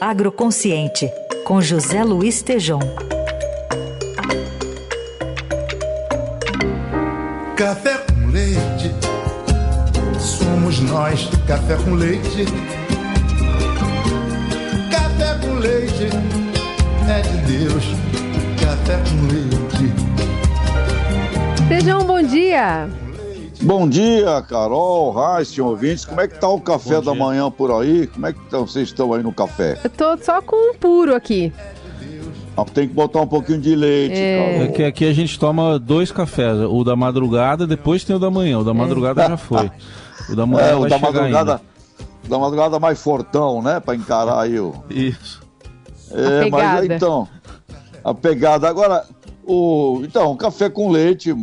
Agroconsciente, com José Luiz Tejom. Café com leite, somos nós, café com leite. Café com leite, é de Deus, café com leite. Tejão, bom dia. Bom dia, Carol, Raíssa, ouvintes. Como é que tá o café da manhã por aí? Como é que tá- vocês estão aí no café? Eu tô só com um puro aqui. Ah, Tem que botar um pouquinho de leite, É. Carol. É que aqui a gente toma dois cafés, o da madrugada, depois tem o da manhã. O da madrugada já foi. O da manhã É, o vai da madrugada, ainda. da madrugada mais fortão, né? Pra encarar aí o. Isso. É, mas então, a pegada. Agora, o, então, o café com leite,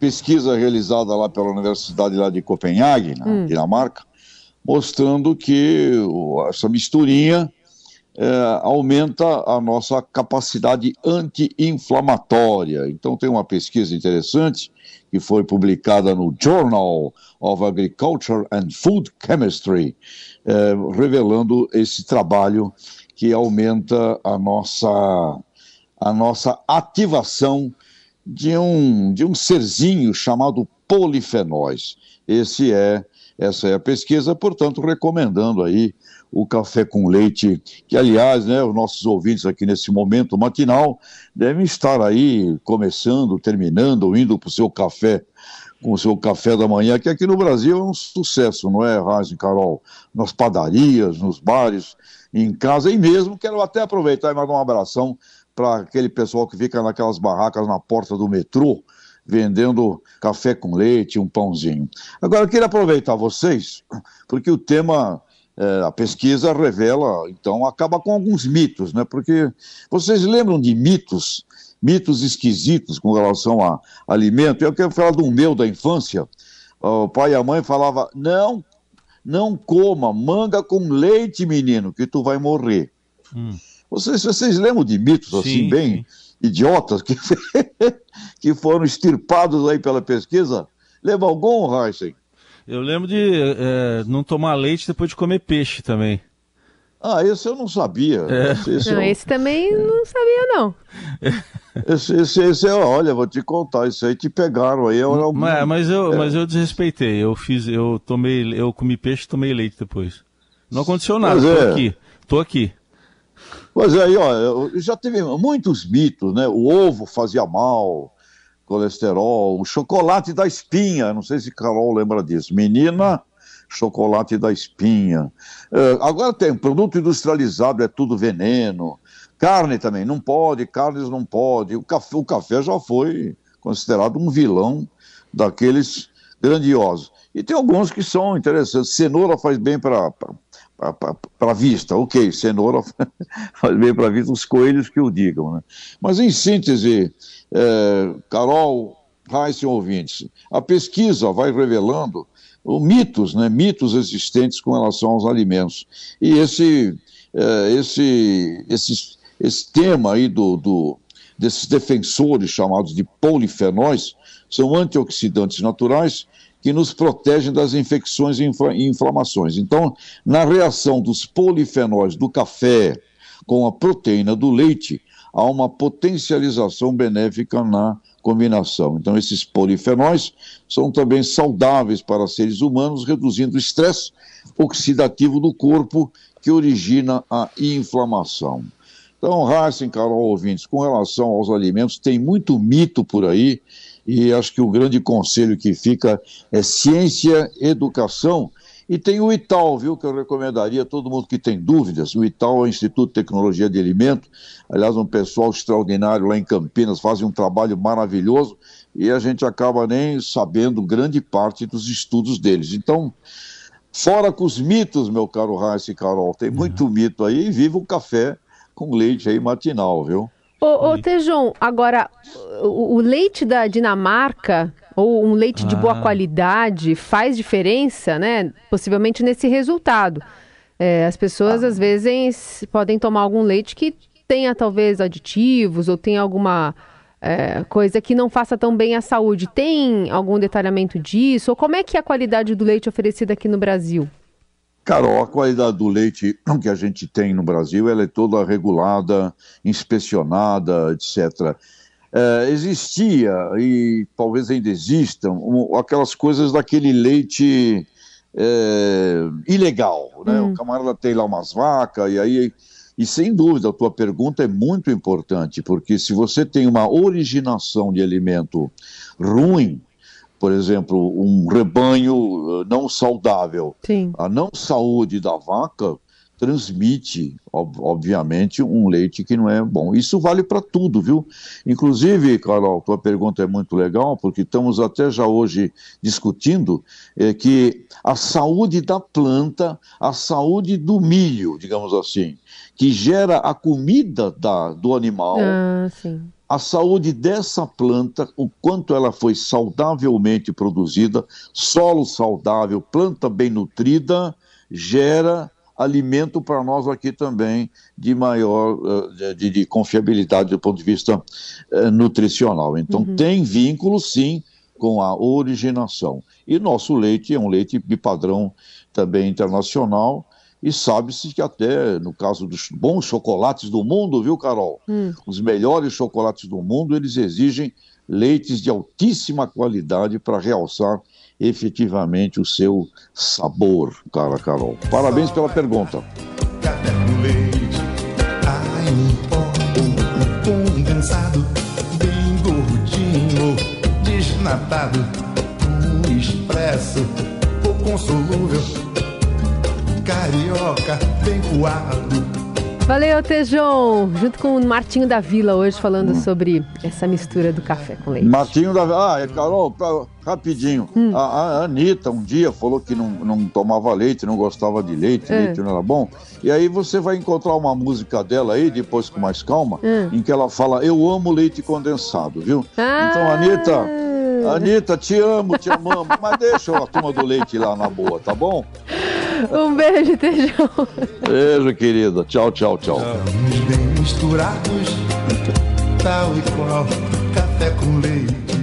pesquisa realizada lá pela Universidade lá de Copenhague, na Dinamarca, mostrando que essa misturinha é, aumenta a nossa capacidade anti-inflamatória. Então, tem uma pesquisa interessante que foi publicada no Journal of Agriculture and Food Chemistry, é, revelando esse trabalho que aumenta a nossa, a nossa ativação de um, de um serzinho chamado polifenóis. Esse é, essa é a pesquisa, portanto, recomendando aí o café com leite, que aliás, né, os nossos ouvintes aqui nesse momento matinal devem estar aí começando, terminando, indo para o seu café com o seu café da manhã, que aqui no Brasil é um sucesso, não é, e Carol? Nas padarias, nos bares, em casa, e mesmo quero até aproveitar e mandar um abração para aquele pessoal que fica naquelas barracas na porta do metrô, vendendo café com leite, um pãozinho. Agora, eu queria aproveitar vocês, porque o tema, eh, a pesquisa revela, então, acaba com alguns mitos, né? Porque vocês lembram de mitos, mitos esquisitos com relação a alimento? Eu quero falar do meu da infância. O pai e a mãe falavam, não, não coma manga com leite, menino, que tu vai morrer. Vocês, vocês lembram de mitos assim, Sim, bem sim. idiotas, que, que foram extirpados aí pela pesquisa? Lembra algum, Heisen? Eu lembro de é, não tomar leite depois de comer peixe também. Ah, esse eu não sabia. Esse, esse Não, eu- esse também não sabia, não. esse, esse, esse é, olha, vou te contar, isso aí te pegaram aí. é algum- Mas, mas eu, mas eu desrespeitei. Eu fiz, eu tomei, eu comi peixe e tomei leite depois. Não aconteceu nada. Pois Tô é. aqui. Tô aqui. Pois é, aí, ó, eu já teve muitos mitos, né? O ovo fazia mal, colesterol, o chocolate da espinha, não sei se Carol lembra disso. Menina, chocolate da espinha. É, agora tem produto industrializado, é tudo veneno. Carne também, não pode, carnes não pode. O café, o café já foi considerado um vilão daqueles grandiosos. E tem alguns que são interessantes. Cenoura faz bem para para a vista, ok, cenoura faz bem para a vista, os coelhos que o digam, né? Mas em síntese, é, Carol, Raíssa ouvintes, a pesquisa vai revelando mitos, né, mitos existentes com relação aos alimentos. E esse, é, esse, esse, esse tema aí do, do, desses defensores chamados de polifenóis são antioxidantes naturais que nos protegem das infecções e infla- inflamações. Então, na reação dos polifenóis do café com a proteína do leite, há uma potencialização benéfica na combinação. Então, esses polifenóis são também saudáveis para seres humanos, reduzindo o estresse oxidativo do corpo que origina a inflamação. Então, Heisen, Carol, ouvintes, com relação aos alimentos, tem muito mito por aí, e acho que o grande conselho que fica é ciência, educação, e tem o ITAL, viu, que eu recomendaria a todo mundo que tem dúvidas. O ITAL é o Instituto de Tecnologia de Alimento, aliás, um pessoal extraordinário lá em Campinas, fazem um trabalho maravilhoso, e a gente acaba nem sabendo grande parte dos estudos deles. Então, fora com os mitos, meu caro Raíssa e Carol, tem muito mito aí, e viva o café com leite aí matinal, viu? Ô, ô Tejon, agora, o, o leite da Dinamarca, ou um leite de boa Ah. qualidade, faz diferença, né? Possivelmente nesse resultado. É, as pessoas, às vezes, podem tomar algum leite que tenha, talvez, aditivos, ou tenha alguma é, coisa que não faça tão bem à saúde. Tem algum detalhamento disso? Ou como é que é a qualidade do leite oferecido aqui no Brasil? Carol, a qualidade do leite que a gente tem no Brasil, ela é toda regulada, inspecionada, etc. É, existia, e talvez ainda existam, aquelas coisas daquele leite é, ilegal, né? Hum. O camarada tem lá umas vacas, e aí... E sem dúvida, a tua pergunta é muito importante, porque se você tem uma originação de alimento ruim, por exemplo, um rebanho eh, não saudável. Sim. A não saúde da vaca transmite, obviamente, um leite que não é bom. Isso vale para tudo, viu? Inclusive, Carol, tua pergunta é muito legal, porque estamos até já hoje discutindo é, que a saúde da planta, a saúde do milho, digamos assim, que gera a comida da, do animal. Ah, sim a saúde dessa planta, o quanto ela foi saudavelmente produzida, solo saudável, planta bem nutrida, gera alimento para nós aqui também de maior eh, de, de, confiabilidade do ponto de vista uh, nutricional. Então uhum. tem vínculo sim com a originação. E nosso leite é um leite de padrão também internacional e sabe-se que até no caso dos bons chocolates do mundo, viu, Carol? Hum. Os melhores chocolates do mundo, eles exigem leites de altíssima qualidade para realçar efetivamente o seu sabor, cara Carol. Parabéns pela pergunta. Desnatado, um expresso, pouco solúvel carioca bem coado. Valeu, Tejon! Junto com o Martinho da Vila hoje falando hum. sobre essa mistura do café com leite. Martinho da Vila. Ah, Carol, pra, rapidinho. Hum. A, a, Anitta um dia falou que não, não tomava leite, não gostava de leite, é. leite não era bom. E aí você vai encontrar uma música dela aí, depois com mais calma, hum. em que ela fala: Eu amo leite condensado, viu? Ah. Então, Anitta. Anitta, te amo, te amamos, mas deixa a turma do leite lá na boa, tá bom? Um beijo, Tejão. Beijo, querida. Tchau, tchau, tchau. Estamos bem misturados, tal e qual, café com leite